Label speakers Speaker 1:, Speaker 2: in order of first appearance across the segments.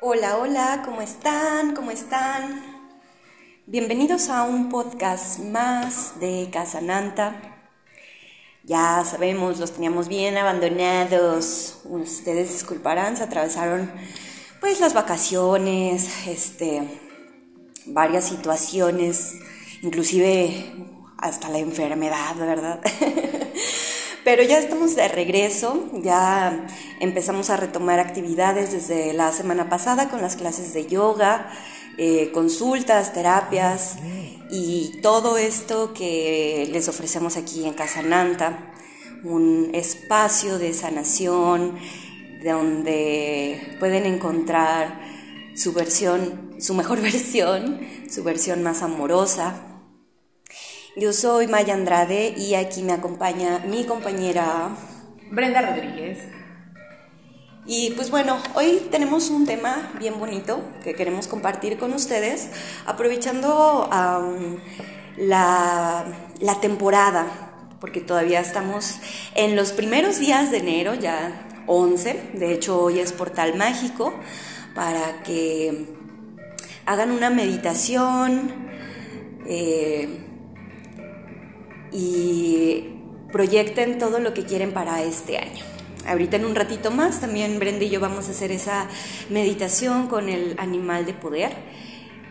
Speaker 1: Hola, hola, ¿cómo están? ¿Cómo están? Bienvenidos a un podcast más de Casananta. Ya sabemos, los teníamos bien abandonados. Ustedes disculparán, se atravesaron pues las vacaciones, este, varias situaciones, inclusive hasta la enfermedad, ¿verdad? Pero ya estamos de regreso, ya empezamos a retomar actividades desde la semana pasada con las clases de yoga, eh, consultas, terapias y todo esto que les ofrecemos aquí en Casa Nanta, un espacio de sanación donde pueden encontrar su versión, su mejor versión, su versión más amorosa, yo soy Maya Andrade y aquí me acompaña mi compañera
Speaker 2: Brenda Rodríguez.
Speaker 1: Y pues bueno, hoy tenemos un tema bien bonito que queremos compartir con ustedes, aprovechando la, la temporada, porque todavía estamos en los primeros días de enero, ya 11, de hecho hoy es portal mágico, para que hagan una meditación. Eh, y proyecten todo lo que quieren para este año. Ahorita en un ratito más también Brenda y yo vamos a hacer esa meditación con el animal de poder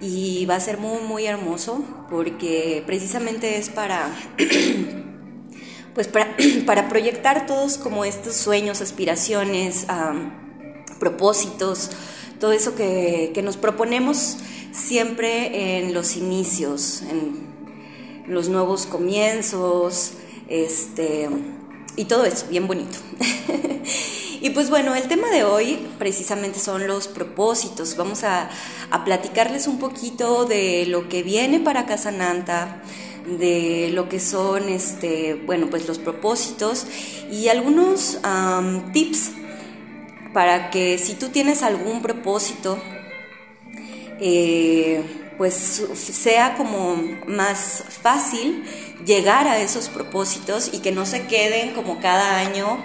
Speaker 1: y va a ser muy muy hermoso porque precisamente es para pues para, proyectar todos como estos sueños, aspiraciones, propósitos, todo eso que, que nos proponemos siempre en los inicios, en, los nuevos comienzos, este, y todo eso, bien bonito. y pues bueno, el tema de hoy precisamente son los propósitos. Vamos a, platicarles un poquito de lo que viene para Casananta, de lo que son, este, bueno, pues los propósitos y algunos tips para que si tú tienes algún propósito, eh, pues sea como más fácil llegar a esos propósitos y que no se queden como cada año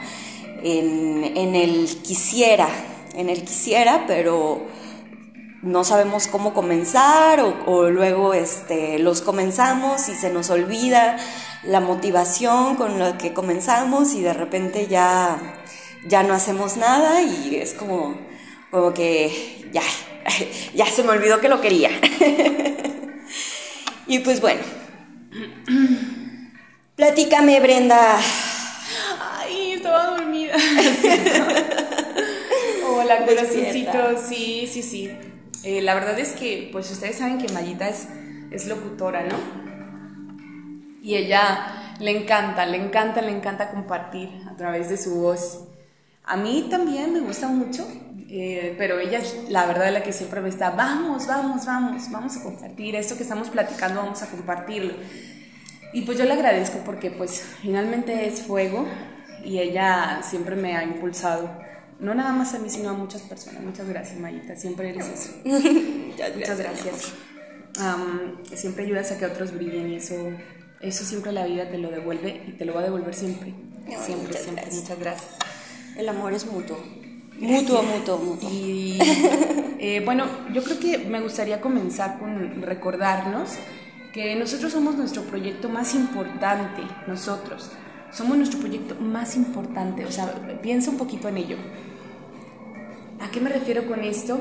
Speaker 1: en, el quisiera, en el quisiera, pero no sabemos cómo comenzar o, luego este, los comenzamos y se nos olvida la motivación con la que comenzamos y de repente ya, ya no hacemos nada y es como, como que ya, ya se me olvidó que lo quería. y pues bueno. Platícame, Brenda.
Speaker 2: Ay, estaba dormida. Hola, corazoncito. Sí, sí, sí. Eh, la verdad es que, pues ustedes saben que Mayita es, es locutora, ¿no? Y ella le encanta, le encanta, le encanta compartir a través de su voz. A mí también me gusta mucho eh, pero ella es la verdad la que siempre me está, vamos, vamos, vamos, vamos a compartir esto que estamos platicando, vamos a compartirlo. Y pues yo le agradezco porque pues finalmente es fuego y ella siempre me ha impulsado, no nada más a mí, sino a muchas personas. Muchas gracias, Mayita, siempre eres eso. Muchas gracias. siempre ayudas a que otros brillen y eso, eso siempre la vida te lo devuelve y te lo va a devolver siempre. siempre, siempre. Muchas gracias.
Speaker 1: El amor es mutuo. Mutuo, mutuo, mutuo.
Speaker 2: Y eh, bueno, yo creo que me gustaría comenzar con recordarnos que nosotros somos nuestro proyecto más importante, nosotros. Somos nuestro proyecto más importante, o sea, piensa un poquito en ello. ¿A qué me refiero con esto?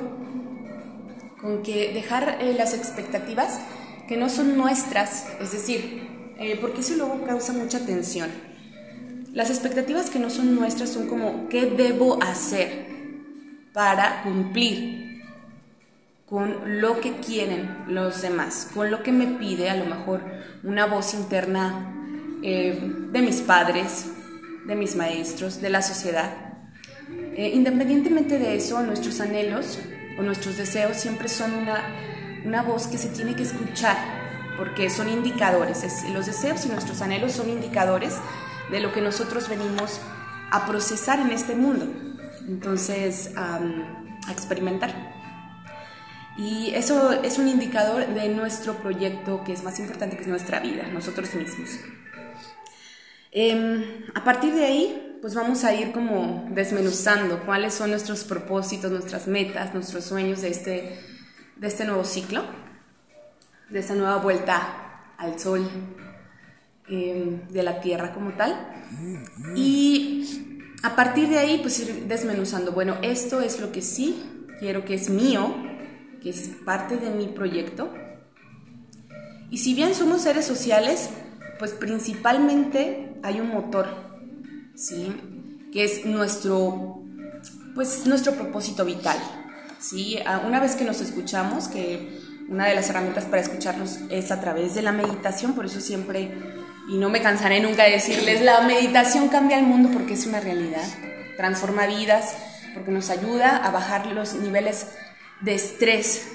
Speaker 2: Con que dejar eh, las expectativas que no son nuestras, es decir, eh, porque eso luego causa mucha tensión las expectativas que no son nuestras son como, ¿qué debo hacer para cumplir con lo que quieren los demás? Con lo que me pide a lo mejor una voz interna eh, de mis padres, de mis maestros, de la sociedad. Eh, independientemente de eso, nuestros anhelos o nuestros deseos siempre son una, una voz que se tiene que escuchar, porque son indicadores. los deseos y nuestros anhelos son indicadores de lo que nosotros venimos a procesar en este mundo. Entonces, a experimentar. Y eso es un indicador de nuestro proyecto que es más importante, que es nuestra vida, nosotros mismos. Em, a partir de ahí, pues vamos a ir como desmenuzando cuáles son nuestros propósitos, nuestras metas, nuestros sueños de este, de este nuevo ciclo, de esta nueva vuelta al sol, em, de la Tierra como tal. Y a partir de ahí, pues ir desmenuzando, bueno, esto es lo que sí quiero que es mío, que es parte de mi proyecto. Y si bien somos seres sociales, pues principalmente hay un motor, ¿sí? Que es nuestro, pues nuestro propósito vital, ¿sí? Una vez que nos escuchamos, que una de las herramientas para escucharnos es a través de la meditación, por eso siempre, y no me cansaré nunca de decirles, la meditación cambia el mundo porque es una realidad, transforma vidas, porque nos ayuda a bajar los niveles de estrés,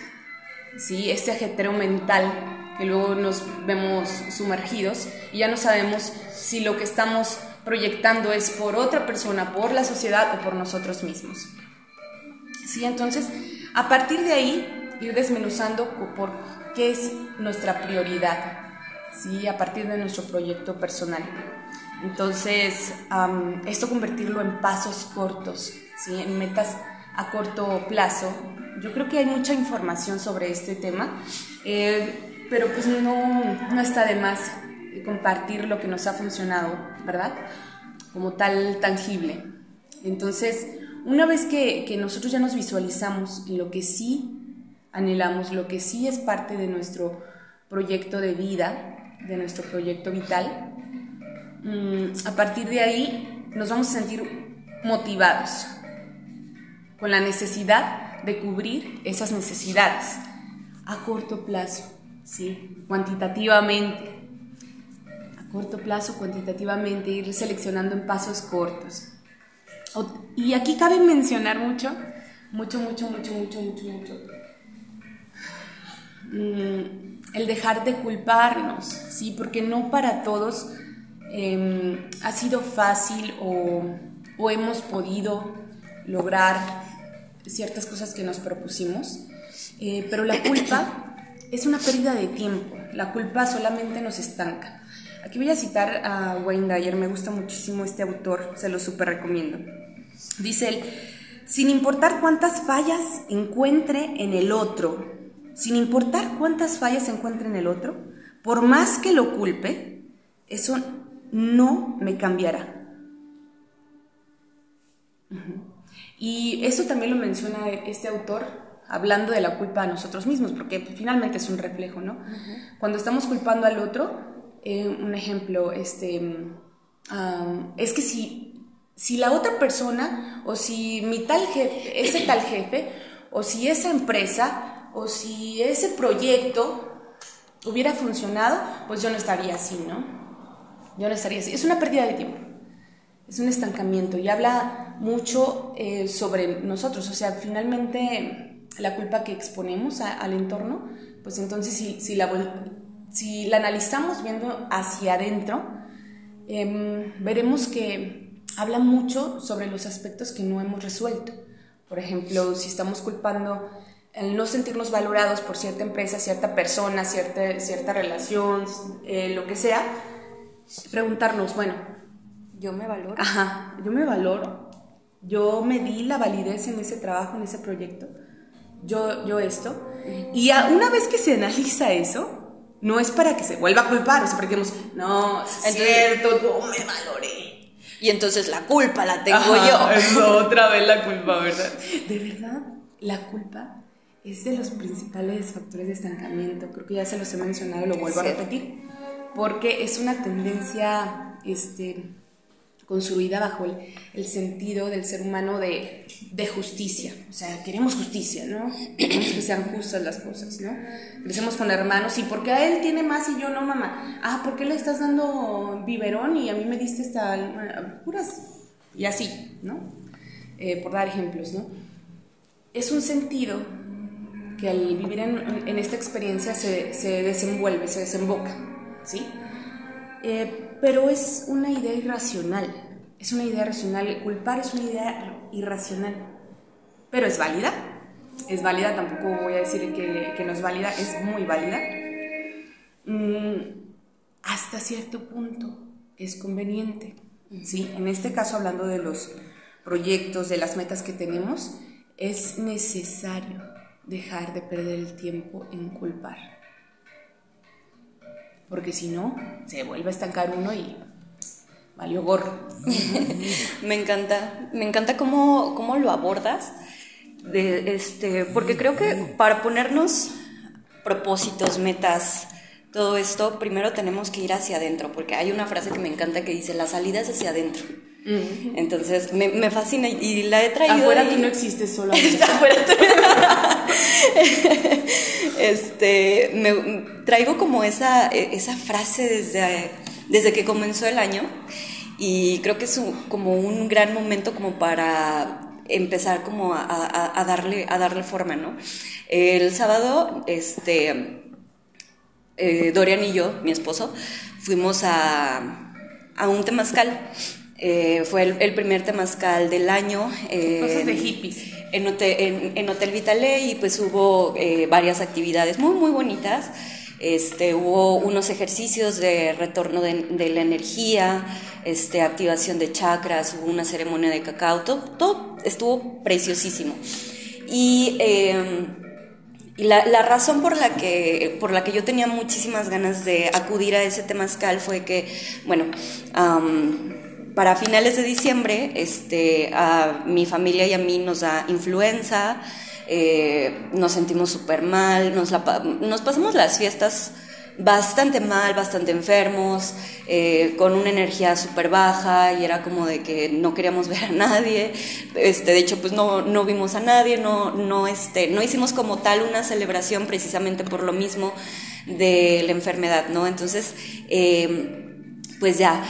Speaker 2: ¿sí? este ajetreo mental que luego nos vemos sumergidos y ya no sabemos si lo que estamos proyectando es por otra persona, por la sociedad o por nosotros mismos. ¿Sí? Entonces, a partir de ahí, ir desmenuzando por qué es nuestra prioridad, ¿sí? a partir de nuestro proyecto personal. Entonces, esto convertirlo en pasos cortos, ¿sí? en metas a corto plazo. Yo creo que hay mucha información sobre este tema, eh, pero pues no, no está de más compartir lo que nos ha funcionado, ¿verdad? Como tal tangible. Entonces, una vez que, que nosotros ya nos visualizamos en lo que sí anhelamos, lo que sí es parte de nuestro proyecto de vida, de nuestro proyecto vital, mm, a partir de ahí nos vamos a sentir motivados, con la necesidad de cubrir esas necesidades a corto plazo, ¿sí? cuantitativamente. A corto plazo, cuantitativamente, ir seleccionando en pasos cortos. Y aquí cabe mencionar mucho, mucho, mucho, mucho, mucho, mucho, mucho. Mm, el dejar de culparnos, ¿sí? Porque no para todos em, ha sido fácil o, o hemos podido lograr ciertas cosas que nos propusimos, eh, pero la culpa es una pérdida de tiempo, la culpa solamente nos estanca. Aquí voy a citar a Wayne Dyer, me gusta muchísimo este autor, se lo súper recomiendo. Dice él, sin importar cuántas fallas encuentre en el otro, sin importar cuántas fallas encuentre en el otro, por más que lo culpe, eso no me cambiará. Y eso también lo menciona este autor hablando de la culpa a nosotros mismos, porque finalmente es un reflejo, ¿no? Cuando estamos culpando al otro, eh, un ejemplo, este, es que si, si la otra persona, o si mi tal jefe, ese tal jefe, o si esa empresa, o si ese proyecto hubiera funcionado, pues yo no estaría así, ¿no? Yo no estaría así. Es una pérdida de tiempo, es un estancamiento y habla mucho eh, sobre nosotros, o sea, finalmente la culpa que exponemos al entorno, pues entonces si, si, la, si la analizamos viendo hacia adentro, em, veremos que habla mucho sobre los aspectos que no hemos resuelto. Por ejemplo, si estamos culpando el no sentirnos valorados por cierta empresa, cierta persona, cierta, cierta relación, eh, lo que sea, preguntarnos, bueno,
Speaker 1: yo me valoro.
Speaker 2: Ajá, yo me valoro yo me di la validez en ese trabajo, en ese proyecto, yo, yo esto, y una vez que se analiza eso, no es para que se vuelva a culpar, o sea, porque digamos, no, es cierto, yo me valoré.
Speaker 1: Y entonces la culpa la tengo yo.
Speaker 2: Es otra vez la culpa, ¿verdad? De verdad, la culpa es de los principales factores de estancamiento. Creo que ya se los he mencionado, lo vuelvo a repetir. Porque es una tendencia este, construida bajo el, sentido del ser humano de, justicia. O sea, queremos justicia, ¿no? Queremos que sean justas las cosas, ¿no? Crecemos con hermanos, ¿y por qué a él tiene más y yo no, mamá? Ah, ¿por qué le estás dando biberón y a mí me diste esta... puras... Y así, ¿no? Eh, por dar ejemplos, ¿no? Es un sentido que al vivir en, esta experiencia se, se, desenvuelve, se desemboca, ¿sí? Eh, pero es una idea irracional. Es una idea racional. Culpar es una idea irracional. Pero es válida. Es válida, tampoco voy a decir que, no es válida, es muy válida. Mm, hasta cierto punto es conveniente. ¿sí? En este caso, hablando de los proyectos, de las metas que tenemos, es necesario dejar de perder el tiempo en culpar. Porque si no, se vuelve a estancar uno y valió gorro.
Speaker 1: me encanta, me encanta cómo, cómo lo abordas, de, este, porque creo que para ponernos propósitos, metas, todo esto, primero tenemos que ir hacia adentro, porque hay una frase que me encanta que dice, la salida es hacia adentro. Entonces me, me, fascina y la he traído.
Speaker 2: Afuera tú no existes solo.
Speaker 1: afuera este, me, traigo como esa, esa frase desde, desde que comenzó el año y creo que es como un gran momento como para empezar como a, a, darle, a darle forma, ¿no? El sábado, este, eh, Dorian y yo, mi esposo, fuimos a, a un temazcal. Eh, fue el, primer temazcal del año.
Speaker 2: Eh, Cosas de hippies.
Speaker 1: En Hotel, en, Hotel Vitale y pues hubo varias actividades muy, muy bonitas. Este, hubo unos ejercicios de retorno de, de, la energía, este, activación de chakras, hubo una ceremonia de cacao, todo, todo estuvo preciosísimo. Y em, y la, la, razón por la, que, por la que yo tenía muchísimas ganas de acudir a ese temazcal fue que, bueno, para finales de diciembre, este, a mi familia y a mí nos da influenza, eh, nos sentimos súper mal, nos, nos pasamos las fiestas bastante mal, bastante enfermos, eh, con una energía súper baja y era como de que no queríamos ver a nadie. Este, de hecho, pues no, no vimos a nadie, no, no, este, no hicimos como tal una celebración precisamente por lo mismo de la enfermedad, ¿no? Entonces, eh, pues ya,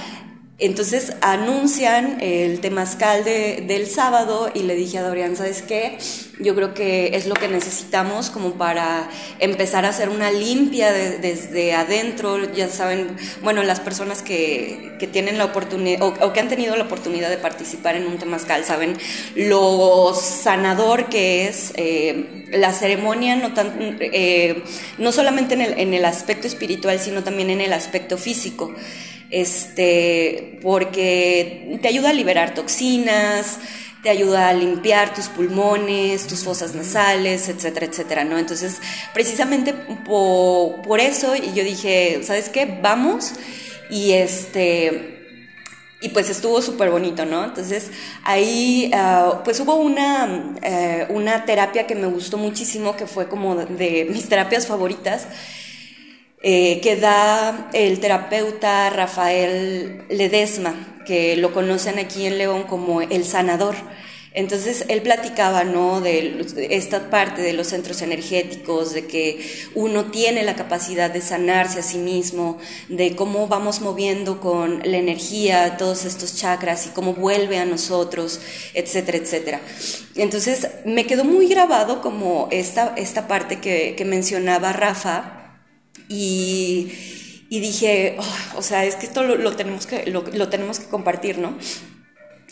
Speaker 1: entonces anuncian el temazcal de, del sábado y le dije a Dorian, ¿sabes qué? Yo creo que es lo que necesitamos como para empezar a hacer una limpia desde adentro. Ya saben, bueno, las personas que, que tienen la oportunidad o, que han tenido la oportunidad de participar en un temazcal saben lo sanador que es eh, la ceremonia, no, tan, eh, no solamente en el, en el aspecto espiritual, sino también en el aspecto físico este, porque te ayuda a liberar toxinas, te ayuda a limpiar tus pulmones, tus fosas nasales, etcétera, etcétera, ¿no? Entonces, precisamente por, eso, y yo dije, ¿sabes qué? Vamos, y este... Y pues estuvo súper bonito, ¿no? Entonces ahí ah, pues hubo una, eh, una terapia que me gustó muchísimo, que fue como de mis terapias favoritas, eh, que da el terapeuta Rafael Ledesma, que lo conocen aquí en León como el sanador. Entonces él platicaba, ¿no? De esta parte de los centros energéticos, de que uno tiene la capacidad de sanarse a sí mismo, de cómo vamos moviendo con la energía todos estos chakras y cómo vuelve a nosotros, etcétera, etcétera. Entonces me quedó muy grabado como esta, esta parte que, que mencionaba Rafa, y, dije, oh, o sea, es que esto lo, tenemos, que, lo, tenemos que compartir, ¿no?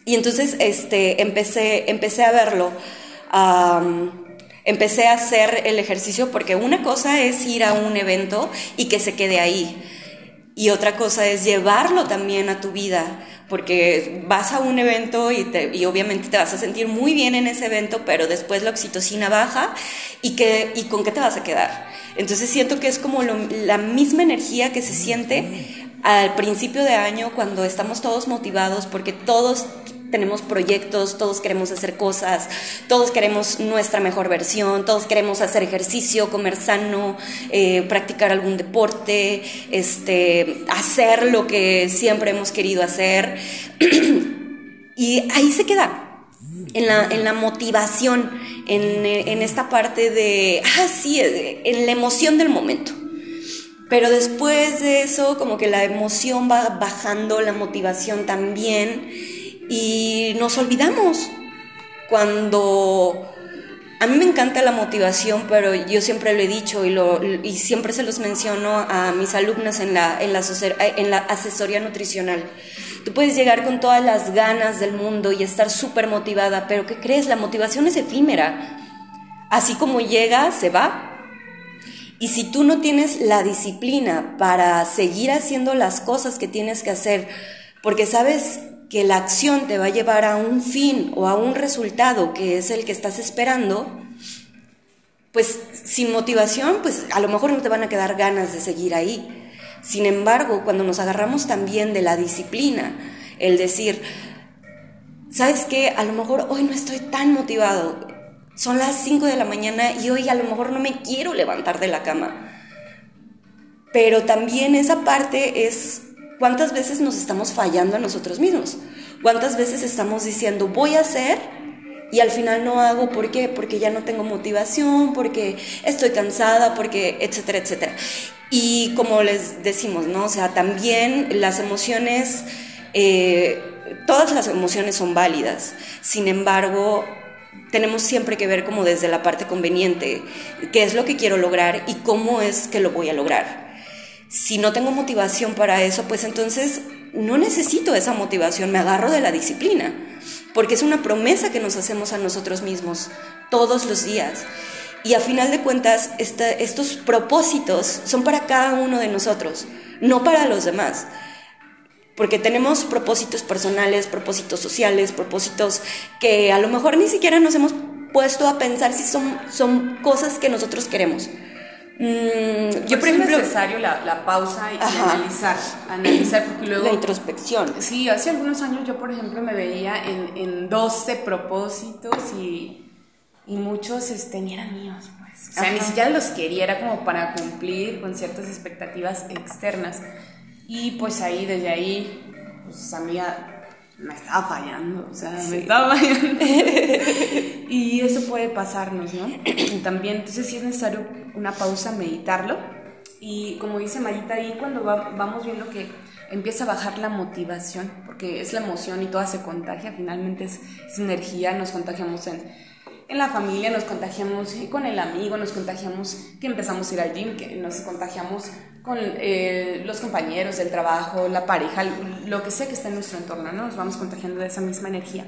Speaker 1: Y entonces este, empecé, empecé a verlo. empecé a hacer el ejercicio porque una cosa es ir a un evento y que se quede ahí. Y otra cosa es llevarlo también a tu vida, porque vas a un evento y, y, obviamente te vas a sentir muy bien en ese evento, pero después la oxitocina baja y, que, y con qué te vas a quedar. Entonces siento que es como la misma energía que se siente al principio de año cuando estamos todos motivados porque todos tenemos proyectos, todos queremos hacer cosas, todos queremos nuestra mejor versión, todos queremos hacer ejercicio, comer sano, eh, practicar algún deporte, este, hacer lo que siempre hemos querido hacer. y ahí se queda, en la, en la motivación, en, en, esta parte de, ah, sí, en la emoción del momento. Pero después de eso, como que la emoción va bajando, la motivación también, y nos olvidamos. Cuando a mí me encanta la motivación, pero yo siempre lo he dicho y, siempre se los menciono a mis alumnas en la, en la, en la asesoría nutricional. Tú puedes llegar con todas las ganas del mundo y estar súper motivada, pero ¿qué crees? La motivación es efímera. Así como llega, se va. Y si tú no tienes la disciplina para seguir haciendo las cosas que tienes que hacer, porque sabes que la acción te va a llevar a un fin o a un resultado que es el que estás esperando, pues sin motivación, pues a lo mejor no te van a quedar ganas de seguir ahí. Sin embargo, cuando nos agarramos también de la disciplina, el decir, ¿sabes qué? A lo mejor hoy no estoy tan motivado. Son las 5 de la mañana y hoy a lo mejor no me quiero levantar de la cama. Pero también esa parte es cuántas veces nos estamos fallando a nosotros mismos. ¿Cuántas veces estamos diciendo, voy a hacer y al final no hago? ¿Por qué? Porque ya no tengo motivación, porque estoy cansada, porque etcétera, etcétera. Y como les decimos, ¿no? O sea, también las emociones, eh, todas las emociones son válidas. Sin embargo, tenemos siempre que ver como desde la parte conveniente, qué es lo que quiero lograr y cómo es que lo voy a lograr. Si no tengo motivación para eso, pues entonces no necesito esa motivación, me agarro de la disciplina, porque es una promesa que nos hacemos a nosotros mismos todos los días. Y a final de cuentas, estos propósitos son para cada uno de nosotros, no para los demás. Porque tenemos propósitos personales, propósitos sociales, propósitos que a lo mejor ni siquiera nos hemos puesto a pensar si son, son cosas que nosotros queremos.
Speaker 2: Mm, yo, por ejemplo. Es necesario la, la pausa y analizar, analizar, porque luego.
Speaker 1: La introspección.
Speaker 2: Sí, hace algunos años yo, por ejemplo, me veía en, en 12 propósitos y, y muchos este, ni eran míos, pues. O sea, ni siquiera los quería, era como para cumplir con ciertas expectativas externas. Y pues ahí, desde ahí, pues a mí me estaba fallando, o sea, me estaba fallando. y eso puede pasarnos, ¿no? También, entonces sí es necesario una pausa, meditarlo. Y como dice Marita ahí, cuando vamos viendo que empieza a bajar la motivación, porque es la emoción y toda se contagia, finalmente es, es energía, nos contagiamos en, en la familia, nos contagiamos con el amigo, nos contagiamos que empezamos a ir al gym, que nos contagiamos con eh, los compañeros del trabajo, la pareja, lo que sea que esté en nuestro entorno, ¿no? nos vamos contagiando de esa misma energía.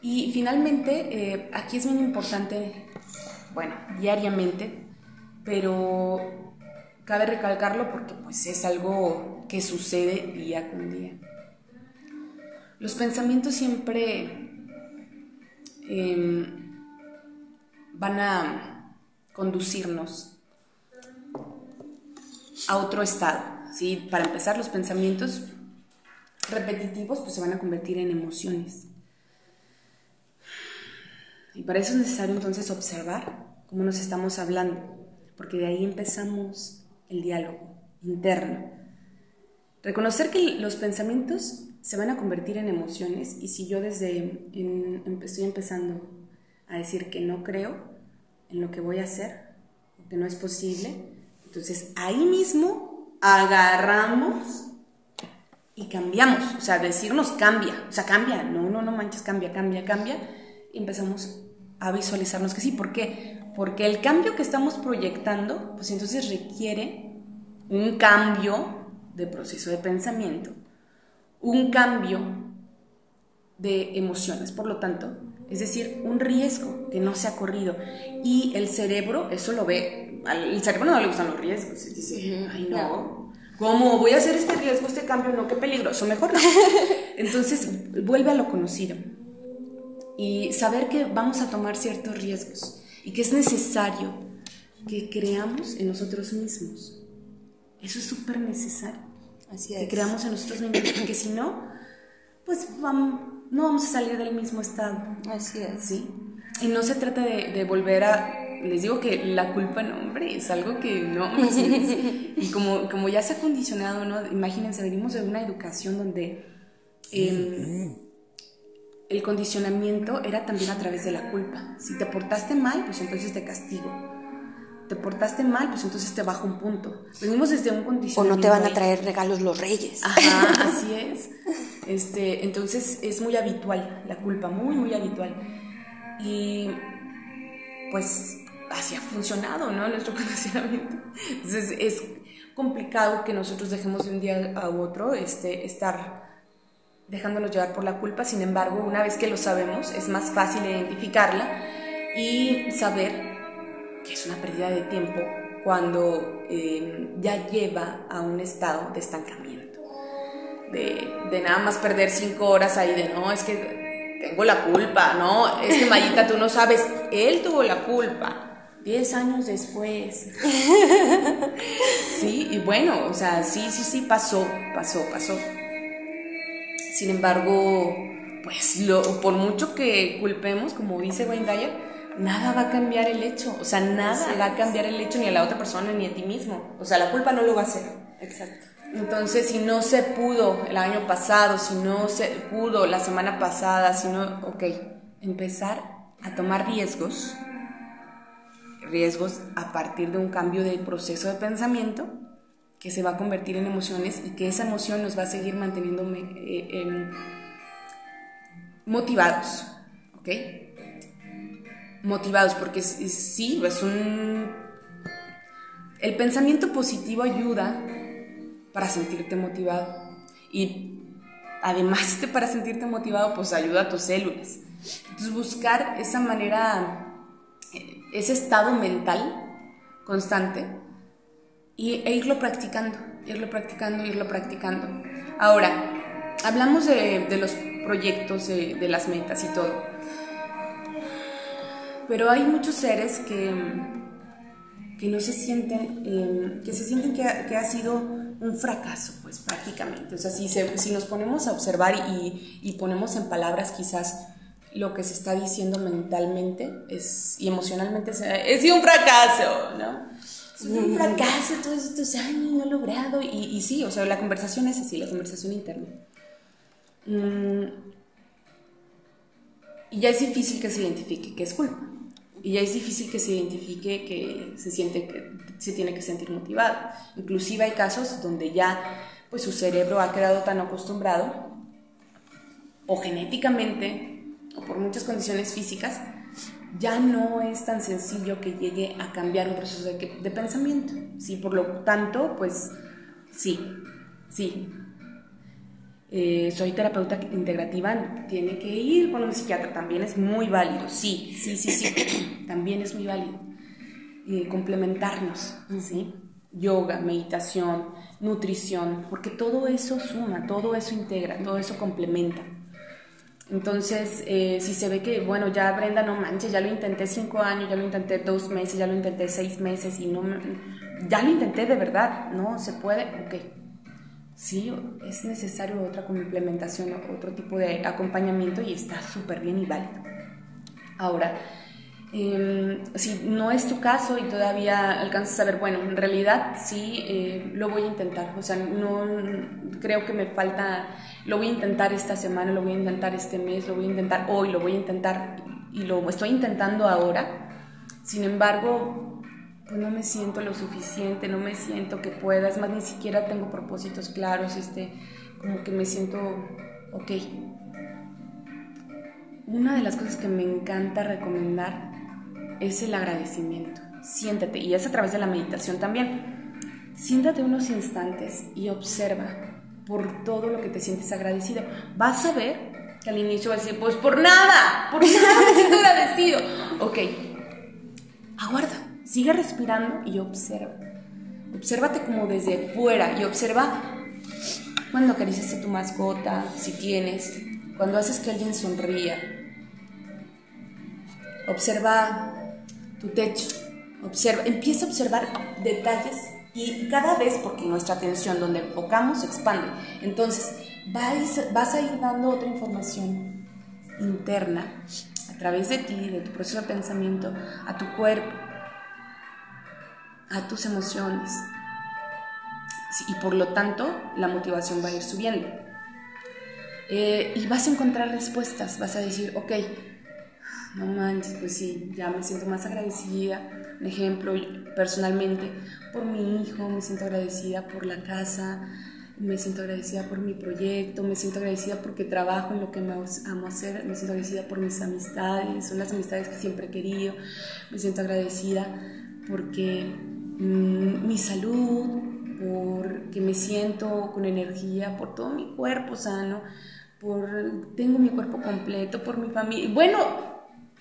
Speaker 2: Y finalmente, eh, aquí es muy importante, bueno, diariamente, pero cabe recalcarlo porque pues es algo que sucede día con día. Los pensamientos siempre em, van a conducirnos a otro estado. ¿sí? Para empezar, los pensamientos repetitivos pues, se van a convertir en emociones. Y para eso es necesario entonces observar cómo nos estamos hablando, porque de ahí empezamos el diálogo interno. Reconocer que los pensamientos se van a convertir en emociones y si yo desde estoy empezando a decir que no creo en lo que voy a hacer, que no es posible, entonces ahí mismo agarramos y cambiamos, o sea, decirnos cambia, o sea, cambia, no, no, no manches, cambia, cambia, cambia, y empezamos a visualizarnos que sí, ¿por qué? Porque el cambio que estamos proyectando, pues entonces requiere un cambio de proceso de pensamiento, un cambio de emociones, por lo tanto, es decir, un riesgo que no se ha corrido. Y el cerebro, eso lo ve, al cerebro no le gustan los riesgos, dice, ay no, ¿cómo voy a hacer este riesgo, este cambio? No, qué peligroso, mejor no. Entonces, vuelve a lo conocido y saber que vamos a tomar ciertos riesgos y que es necesario que creamos en nosotros mismos. Eso es súper necesario. Así es. Que creamos en nosotros mismos, porque si no, pues vamos no vamos a salir del mismo estado.
Speaker 1: Así es.
Speaker 2: ¿Sí? Y no se trata de, volver a... Les digo que la culpa, no, hombre, es algo que no... y como, como ya se ha condicionado, ¿no? Imagínense, venimos de una educación donde em, el condicionamiento era también a través de la culpa. Si te portaste mal, pues entonces te castigo te portaste mal, pues entonces te bajo un punto. Venimos desde un condicionamiento.
Speaker 1: O no te van a traer regalos los reyes.
Speaker 2: Ajá, así es. Este, entonces es muy habitual la culpa, muy, muy habitual. Y pues así ha funcionado, ¿no? Nuestro condicionamiento. Entonces es complicado que nosotros dejemos de un día a otro este, estar dejándonos llevar por la culpa. Sin embargo, una vez que lo sabemos, es más fácil identificarla y saber que es una pérdida de tiempo cuando eh, ya lleva a un estado de estancamiento de, de nada más perder cinco horas ahí de no, es que tengo la culpa, no, es que Mayita tú no sabes, él tuvo la culpa. Diez años después. sí, y bueno, o sea, sí, sí, sí, pasó, pasó, pasó. Sin embargo, pues lo, por mucho que culpemos, como dice Wayne Dyer, nada va a cambiar el hecho. O sea, nada va a cambiar el hecho ni a la otra persona ni a ti mismo. O sea, la culpa no lo va a hacer.
Speaker 1: Exacto.
Speaker 2: Entonces, si no se pudo el año pasado, si no se pudo la semana pasada, si no, ok, empezar a tomar riesgos, riesgos a partir de un cambio de proceso de pensamiento que se va a convertir en emociones y que esa emoción nos va a seguir manteniendo eh, motivados, ¿ok? Motivados, porque sí, es un... El pensamiento positivo ayuda para sentirte motivado y además de para sentirte motivado, pues ayuda a tus células. Entonces buscar esa manera, ese estado mental constante y, e irlo practicando, irlo practicando, irlo practicando. Ahora, hablamos de, de los proyectos, de, las metas y todo. Pero hay muchos seres que, que no se sienten, em, que se sienten que ha, que ha, sido un fracaso, pues prácticamente. O sea, si, si nos ponemos a observar y, y, ponemos en palabras quizás lo que se está diciendo mentalmente es, y emocionalmente, es, es un fracaso, ¿no? Es un fracaso todos estos años, no he logrado. Y, y sí, o sea, la conversación es así, la conversación interna. Mm, y ya es difícil que se identifique que es culpa. Y ya es difícil que se identifique que se siente que se tiene que sentir motivado. Inclusive hay casos donde ya pues su cerebro ha quedado tan acostumbrado o genéticamente o por muchas condiciones físicas ya no es tan sencillo que llegue a cambiar un proceso de, de pensamiento. Sí, por lo tanto, pues sí, sí, eh, soy terapeuta integrativa, tiene que ir con un psiquiatra, también es muy válido, sí, sí, sí, sí, también es muy válido. Eh, complementarnos, ¿sí? Yoga, meditación, nutrición, porque todo eso suma, todo eso integra, todo eso complementa. Entonces, eh, si se ve que, bueno, ya Brenda, no manches, ya lo intenté cinco años, ya lo intenté dos meses, ya lo intenté seis meses y no, ya lo intenté de verdad, ¿no? ¿Se puede? Ok, sí es necesario otra complementación, otro tipo de acompañamiento y está súper bien y válido. Ahora, em, si no es tu caso y todavía alcanzas a ver, bueno, en realidad sí eh, lo voy a intentar, o sea, no creo que me falta, lo voy a intentar esta semana, lo voy a intentar este mes, lo voy a intentar hoy, lo voy a intentar y lo estoy intentando ahora. Sin embargo, pues no me siento lo suficiente, no me siento que pueda, es más, ni siquiera tengo propósitos claros, este, como que me siento ok. Una de las cosas que me encanta recomendar es el agradecimiento. Siéntate, y es a través de la meditación también. Siéntate unos instantes y observa por todo lo que te sientes agradecido. Vas a ver que al inicio vas a decir, pues por nada, por nada siento agradecido. Ok, aguarda Sigue respirando y observa. Obsérvate como desde fuera y observa cuando acaricias a tu mascota, si tienes, cuando haces que alguien sonría. Observa tu techo, observa, empieza a observar detalles y cada vez, porque nuestra atención donde enfocamos se expande, entonces vas, vas a ir dando otra información interna a través de ti, de tu proceso de pensamiento, a tu cuerpo, a tus emociones. Y por lo tanto, la motivación va a ir subiendo. Eh, y vas a encontrar respuestas, vas a decir, ok, no manches, pues sí, ya me siento más agradecida. Por ejemplo, personalmente, por mi hijo, me siento agradecida por la casa, me siento agradecida por mi proyecto, me siento agradecida porque trabajo en lo que me amo hacer, me siento agradecida por mis amistades, son las amistades que siempre he querido, me siento agradecida porque Mm, mi salud, porque me siento con energía, por todo mi cuerpo sano, por tengo mi cuerpo completo, por mi familia. Bueno,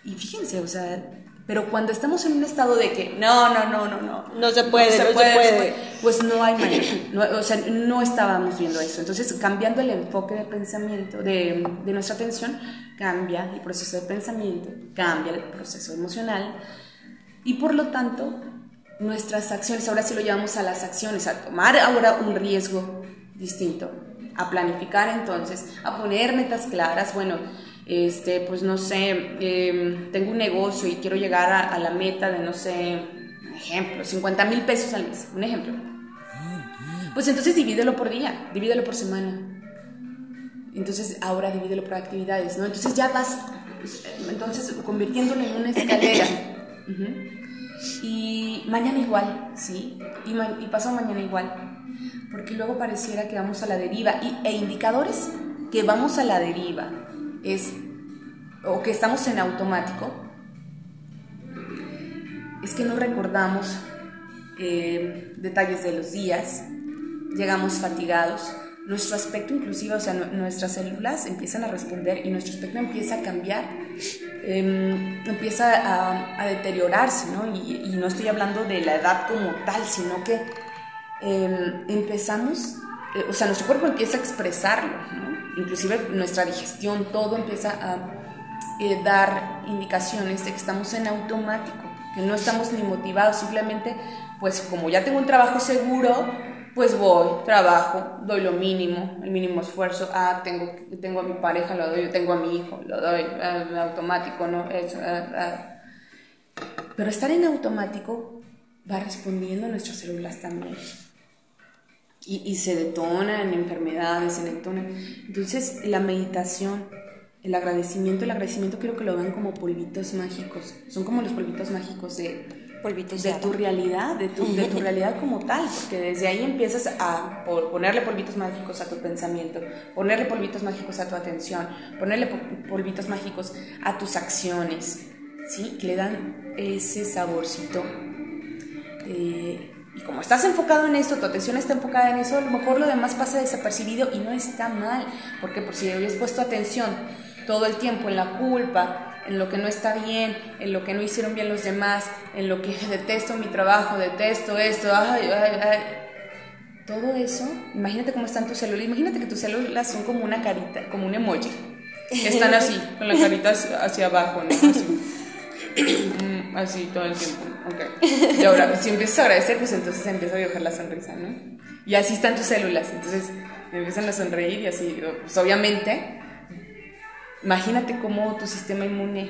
Speaker 2: y fíjense, o sea, Pero cuando estamos en un estado de que no, no, no, no, no,
Speaker 1: no se puede, no se, puede,
Speaker 2: pues no hay manera, o sea, no estábamos viendo eso. Entonces, cambiando el enfoque de pensamiento, de, de nuestra atención, cambia el proceso de pensamiento, cambia el proceso emocional. Y por lo tanto nuestras acciones, ahora sí lo llevamos a las acciones, a tomar ahora un riesgo distinto, a planificar entonces, a poner metas claras, bueno, este, pues no sé, em, tengo un negocio y quiero llegar a, la meta de, no sé, un ejemplo, 50 mil pesos al mes, un ejemplo. Pues entonces divídelo por día, divídelo por semana. Entonces ahora divídelo por actividades, ¿no? Entonces ya vas, pues, entonces convirtiéndolo en una escalera. Y mañana igual, ¿sí? Y, y pasado mañana igual. Porque luego pareciera que vamos a la deriva. Y, e indicadores que vamos a la deriva es, o que estamos en automático, es que no recordamos eh, detalles de los días, llegamos fatigados, nuestro aspecto inclusive, o sea, nuestras células empiezan a responder y nuestro aspecto empieza a cambiar, em, empieza a, deteriorarse, ¿no? Y, no estoy hablando de la edad como tal, sino que em, empezamos, eh, o sea, nuestro cuerpo empieza a expresarlo, ¿no? Inclusive nuestra digestión, todo empieza a eh, dar indicaciones de que estamos en automático, que no estamos ni motivados, simplemente, pues como ya tengo un trabajo seguro, pues voy, trabajo, doy lo mínimo, el mínimo esfuerzo, ah, tengo, tengo a mi pareja, lo doy, tengo a mi hijo, lo doy, ah, automático, ¿no? Ah, ah. Pero estar en automático va respondiendo a nuestras células también. Y, y se detonan enfermedades, se detonan. Entonces, la meditación, el agradecimiento, el agradecimiento quiero que lo vean como polvitos mágicos. Son como los polvitos mágicos de de, tu realidad, de tu, de tu realidad como tal, porque desde ahí empiezas a ponerle polvitos mágicos a tu pensamiento, ponerle polvitos mágicos a tu atención, ponerle polvitos mágicos a tus acciones, ¿sí? Que le dan ese saborcito. Eh, y como estás enfocado en esto, tu atención está enfocada en eso, a lo mejor lo demás pasa desapercibido y no está mal, porque por si habías puesto atención todo el tiempo en la culpa, en lo que no está bien, en lo que no hicieron bien los demás, en lo que detesto mi trabajo, detesto esto, ay, ay, ay. Todo eso, imagínate cómo están tus células, imagínate que tus células son como una carita, como un emoji. Están así, con la carita hacia, abajo, ¿no? Así. Mm, todo el tiempo. Okay. Y ahora, si empiezas a agradecer, pues entonces empieza a dibujar la sonrisa, ¿no? Y así están tus células. Entonces empiezan a sonreír y así, pues obviamente Imagínate cómo tu sistema inmune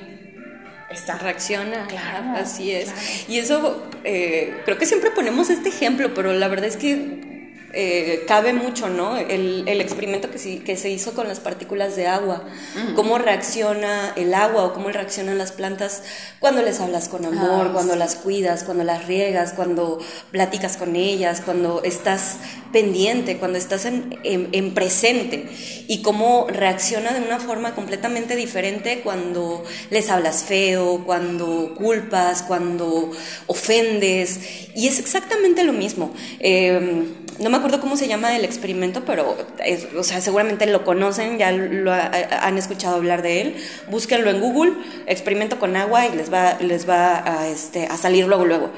Speaker 2: está.
Speaker 1: Reacciona, claro, así es. Y eso, eh, creo que siempre ponemos este ejemplo, pero la verdad es que eh, cabe mucho, ¿no? El, experimento que, que, se hizo con las partículas de agua, mm. cómo reacciona el agua o cómo reaccionan las plantas cuando les hablas con amor, ah, cuando las cuidas, cuando las riegas, cuando platicas con ellas, cuando estás pendiente, cuando estás en, en presente y cómo reacciona de una forma completamente diferente cuando les hablas feo, cuando culpas, cuando ofendes. Y es exactamente lo mismo. Eh, no me acuerdo cómo se llama el experimento, pero o sea, seguramente lo conocen, ya lo han escuchado hablar de él. Búsquenlo en Google, experimento con agua y les va, les va a, este, a salir luego, luego.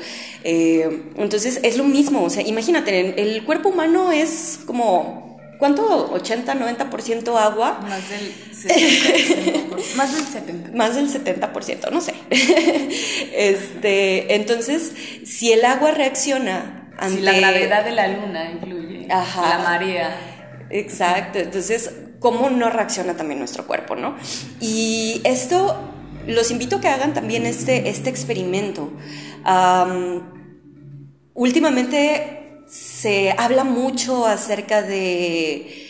Speaker 1: Eh, entonces es lo mismo, o sea, imagínate, el cuerpo humano es como ¿Cuánto? ¿80, 90% agua?
Speaker 2: Más del 70%. más del 70%.
Speaker 1: Más del 70%, no sé. este, entonces, si el agua reacciona
Speaker 2: si la gravedad de la luna influye, la marea.
Speaker 1: Exacto, entonces, ¿cómo no reacciona también nuestro cuerpo, no? Y esto, los invito a que hagan también este, este experimento. últimamente se habla mucho acerca de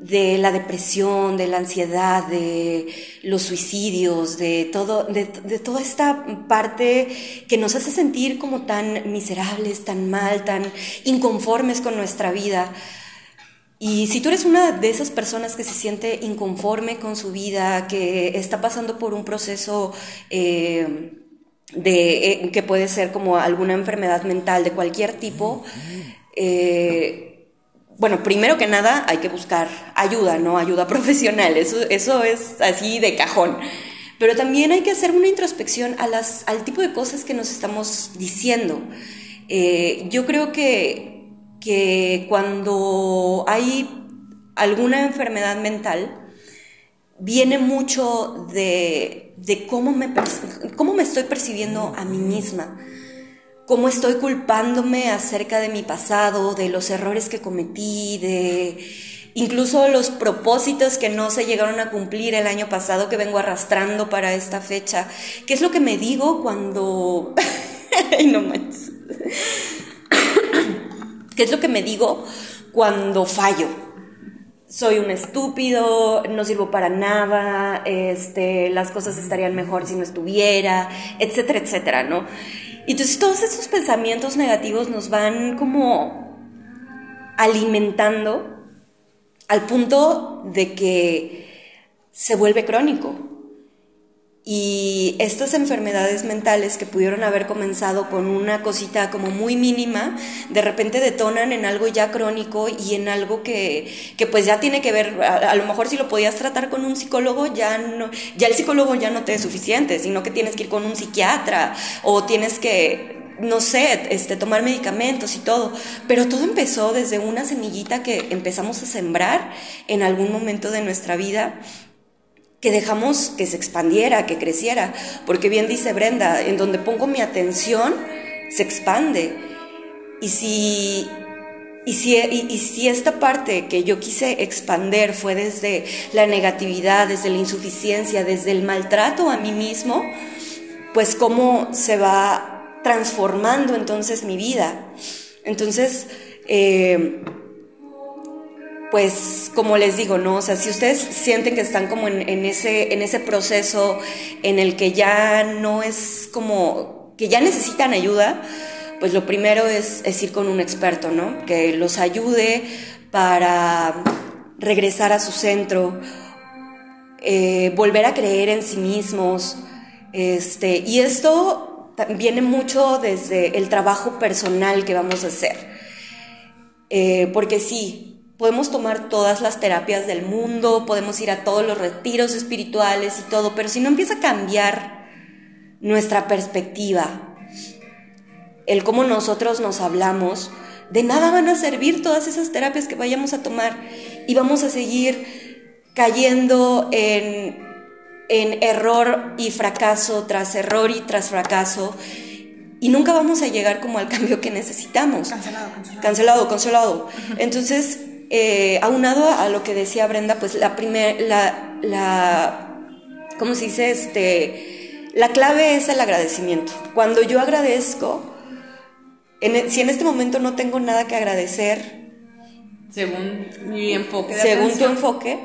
Speaker 1: de la depresión, de la ansiedad, de los suicidios, de, todo, de, toda esta parte que nos hace sentir como tan miserables, tan mal, tan inconformes con nuestra vida. Y si tú eres una de esas personas que se siente inconforme con su vida, que está pasando por un proceso eh, de, eh, que puede ser como alguna enfermedad mental de cualquier tipo, eh, bueno, primero que nada hay que buscar ayuda, ¿no? Ayuda profesional, eso, eso es así de cajón. Pero también hay que hacer una introspección al tipo de cosas que nos estamos diciendo. Eh, yo creo que, que cuando hay alguna enfermedad mental, viene mucho de, de cómo, me, cómo me estoy percibiendo a mí misma cómo estoy culpándome acerca de mi pasado, de los errores que cometí, de incluso los propósitos que no se llegaron a cumplir el año pasado que vengo arrastrando para esta fecha. ¿Qué es lo que me digo cuando... Ay, no manches. ¿Qué es lo que me digo cuando fallo? Soy un estúpido, no sirvo para nada, este, las cosas estarían mejor si no estuviera, etcétera, etcétera, ¿no? Y entonces todos esos pensamientos negativos nos van como alimentando al punto de que se vuelve crónico. Y estas enfermedades mentales que pudieron haber comenzado con una cosita como muy mínima, de repente detonan en algo ya crónico y en algo que, que pues ya tiene que ver, a, lo mejor si lo podías tratar con un psicólogo, ya, no, ya el psicólogo ya no te es suficiente, sino que tienes que ir con un psiquiatra o tienes que no sé, este, tomar medicamentos y todo, pero todo empezó desde una semillita que empezamos a sembrar en algún momento de nuestra vida que dejamos que se expandiera, que creciera, porque bien dice Brenda, en donde pongo mi atención, se expande. Y si, y si, y, si esta parte que yo quise expander fue desde la negatividad, desde la insuficiencia, desde el maltrato a mí mismo, pues cómo se va transformando entonces mi vida. Entonces, eh, pues como les digo, ¿no? O sea, si ustedes sienten que están como en, ese, en ese proceso en el que ya no es como, que ya necesitan ayuda, pues lo primero es, ir con un experto, ¿no? Que los ayude para regresar a su centro, eh, volver a creer en sí mismos. Este, y esto viene mucho desde el trabajo personal que vamos a hacer. Eh, porque sí, podemos tomar todas las terapias del mundo, podemos ir a todos los retiros espirituales y todo, pero si no empieza a cambiar nuestra perspectiva, el cómo nosotros nos hablamos, de nada van a servir todas esas terapias que vayamos a tomar y vamos a seguir cayendo en, en error y fracaso tras error y tras fracaso y nunca vamos a llegar como al cambio que necesitamos.
Speaker 2: Cancelado, cancelado.
Speaker 1: Cancelado, cancelado. Entonces, eh, aunado a lo que decía Brenda, pues la primer, la, la, ¿cómo se dice? Este, la clave es el agradecimiento. Cuando yo agradezco, e, si en este momento no tengo nada que agradecer,
Speaker 2: según mi enfoque,
Speaker 1: según tu enfoque,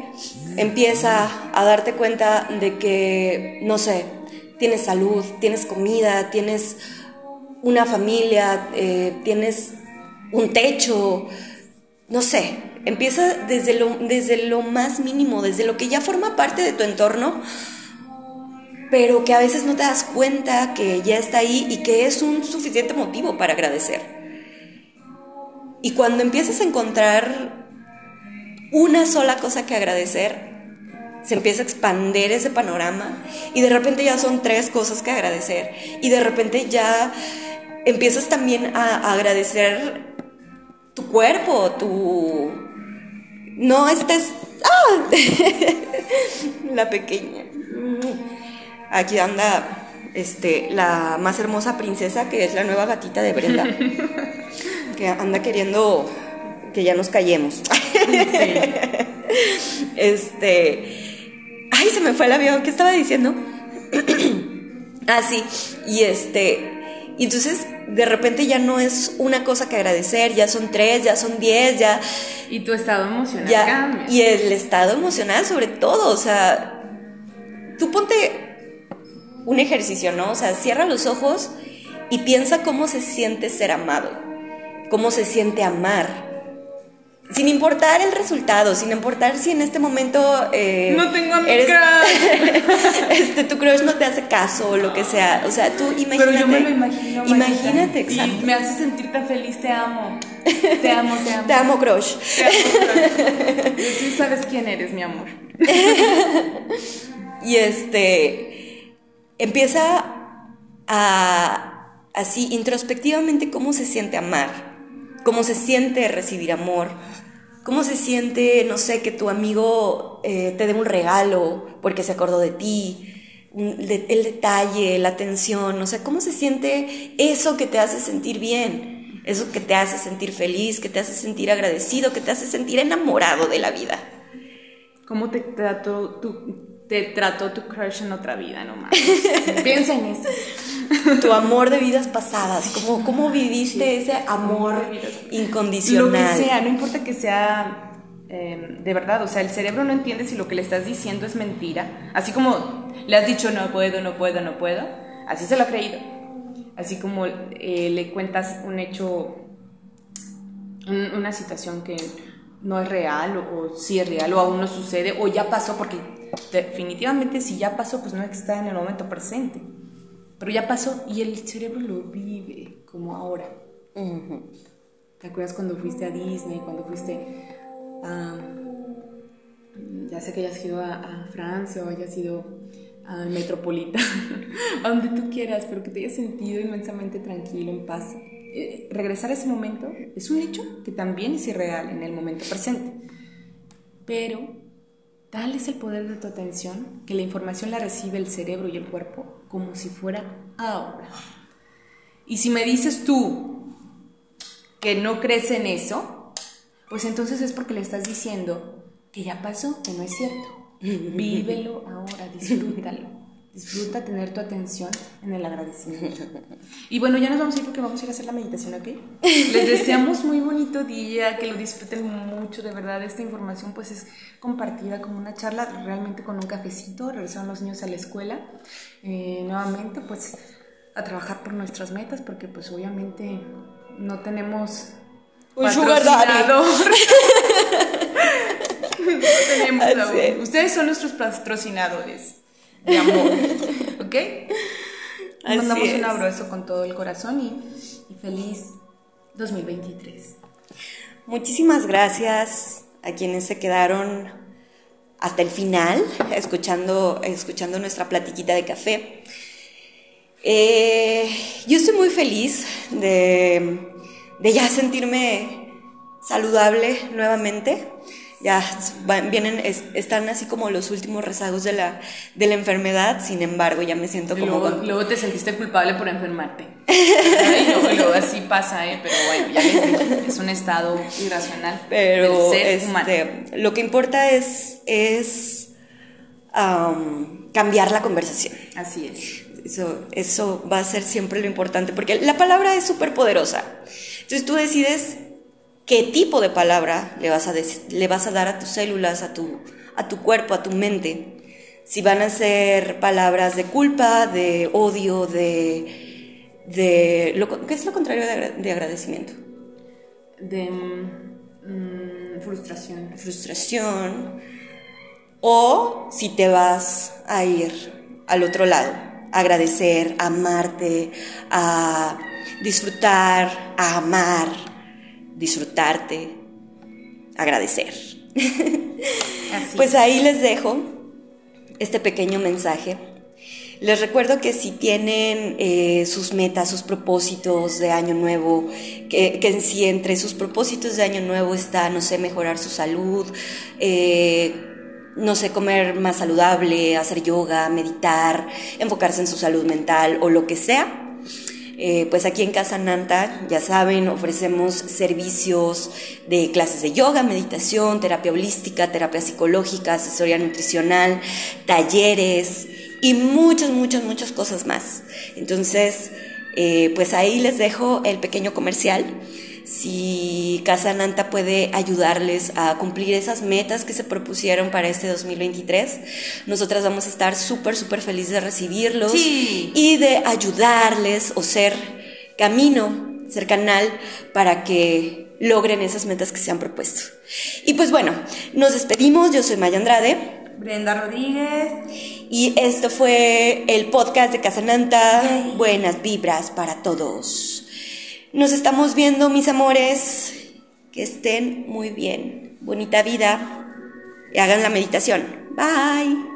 Speaker 1: empieza a darte cuenta de que, no sé, tienes salud, tienes comida, tienes una familia, eh, tienes un techo, no sé, empieza desde lo, desde lo más mínimo, desde lo que ya forma parte de tu entorno, pero que a veces no te das cuenta que ya está ahí y que es un suficiente motivo para agradecer. Y cuando empiezas a encontrar una sola cosa que agradecer, se empieza a expandir ese panorama y de repente ya son tres cosas que agradecer y de repente ya empiezas también a agradecer tu cuerpo, tu... No estés... ¡Ah! la pequeña. Aquí anda este, la más hermosa princesa, que es la nueva gatita de Brenda, que anda queriendo que ya nos callemos. Este, ay, se me fue el avión, ¿qué estaba diciendo? ah, sí, y este, y entonces de repente ya no es una cosa que agradecer, ya son tres, ya son diez, ya...
Speaker 2: Y tu estado emocional cambia.
Speaker 1: Y el estado emocional sobre todo, o sea, tú ponte un ejercicio, ¿no? O sea, cierra los ojos y piensa cómo se siente ser amado, cómo se siente amar sin importar el resultado, sin importar si en este momento
Speaker 2: eh, no tengo a mi
Speaker 1: eres,
Speaker 2: crush.
Speaker 1: este, tu crush no te hace caso o lo que sea, o sea, tú imagínate.
Speaker 2: Pero yo me lo imagino.
Speaker 1: Imagínate, exacto.
Speaker 2: Y me hace sentir tan feliz, te amo. Te amo, te amo.
Speaker 1: Te amo, crush.
Speaker 2: Te amo, crush. Tú sabes quién eres, mi amor.
Speaker 1: y este empieza a, así, introspectivamente, cómo se siente amar, cómo se siente recibir amor, cómo se siente, no sé, que tu amigo eh, te dé un regalo porque se acordó de ti, el detalle, la atención, o sea, cómo se siente eso que te hace sentir bien, eso que te hace sentir feliz, que te hace sentir agradecido, que te hace sentir enamorado de la vida.
Speaker 2: ¿Cómo te trató tu, te trató tu crush en otra vida, no más? Piensa en eso.
Speaker 1: Tu amor de vidas pasadas, ¿cómo, cómo viviste ese amor incondicional?
Speaker 2: Lo que sea, no importa que sea em, de verdad, o sea, el cerebro no entiende si lo que le estás diciendo es mentira. Así como le has dicho no puedo, no puedo, no puedo, así se lo ha creído. Así como eh, le cuentas un hecho, una situación que no es real o, si es real o aún no sucede o ya pasó porque definitivamente si ya pasó pues no está en el momento presente pero ya pasó y el cerebro lo vive como ahora. ¿te acuerdas cuando fuiste a Disney cuando fuiste a ya sé que hayas ido a, Francia o hayas ido a Metropolitano a donde tú quieras pero que te hayas sentido inmensamente tranquilo en paz eh, regresar a ese momento es un hecho que también es irreal en el momento presente. Pero tal es el poder de tu atención que la información la recibe el cerebro y el cuerpo como si fuera ahora. Y si me dices tú que no crees en eso, pues entonces es porque le estás diciendo que ya pasó, que no es cierto. Vívelo ahora, disfrútalo. Disfruta tener tu atención en el agradecimiento. Y bueno, ya nos vamos a ir porque vamos a ir a hacer la meditación, ¿ok? Les deseamos muy bonito día, que lo disfruten mucho, de verdad. Esta información pues es compartida como una charla realmente con un cafecito. Regresaron los niños a la escuela. Eh, nuevamente pues a trabajar por nuestras metas porque pues obviamente no tenemos
Speaker 1: un sugar daddy.
Speaker 2: tenemos Ustedes son nuestros patrocinadores de amor. ¿Ok? Mandamos un abrazo con todo el corazón y, y feliz 2023.
Speaker 1: Muchísimas gracias a quienes se quedaron hasta el final, escuchando, escuchando nuestra platiquita de café. Eh, yo estoy muy feliz de, de, ya sentirme saludable nuevamente ya vienen, están así como los últimos rezagos de la, de la enfermedad, sin embargo ya me siento como...
Speaker 2: Luego, luego te sentiste culpable por enfermarte. y luego, así pasa, ¿eh? pero bueno, ya es un estado irracional.
Speaker 1: Pero este, lo que importa es, es cambiar la conversación.
Speaker 2: Así es.
Speaker 1: Eso, eso va a ser siempre lo importante, porque la palabra es súper poderosa. Entonces tú decides qué tipo de palabra le vas a, le vas a dar a tus células, a tu, a tu cuerpo, a tu mente. Si van a ser palabras de culpa, de odio, de... de lo, ¿Qué es lo contrario de, agradecimiento?
Speaker 2: De mm, frustración.
Speaker 1: Frustración. O si te vas a ir al otro lado, a agradecer, a amarte, a disfrutar, a amar disfrutarte, agradecer. pues ahí les dejo este pequeño mensaje. Les recuerdo que si tienen eh, sus metas, sus propósitos de año nuevo, que, que si entre sus propósitos de año nuevo está, no sé, mejorar su salud, eh, no sé, comer más saludable, hacer yoga, meditar, enfocarse en su salud mental o lo que sea, eh, pues aquí en Casa Nanta, ya saben, ofrecemos servicios de clases de yoga, meditación, terapia holística, terapia psicológica, asesoría nutricional, talleres y muchas, muchas, muchas cosas más. Entonces, eh, pues ahí les dejo el pequeño comercial si Casa Nanta puede ayudarles a cumplir esas metas que se propusieron para este 2023. Nosotras vamos a estar súper, súper felices de recibirlos y de ayudarles o ser camino, ser canal para que logren esas metas que se han propuesto. Y pues bueno, nos despedimos. Yo soy Maya Andrade.
Speaker 2: Brenda Rodríguez.
Speaker 1: Y esto fue el podcast de Casananta. Buenas vibras para todos. Nos estamos viendo, mis amores. Que estén muy bien. Bonita vida. Y hagan la meditación. Bye.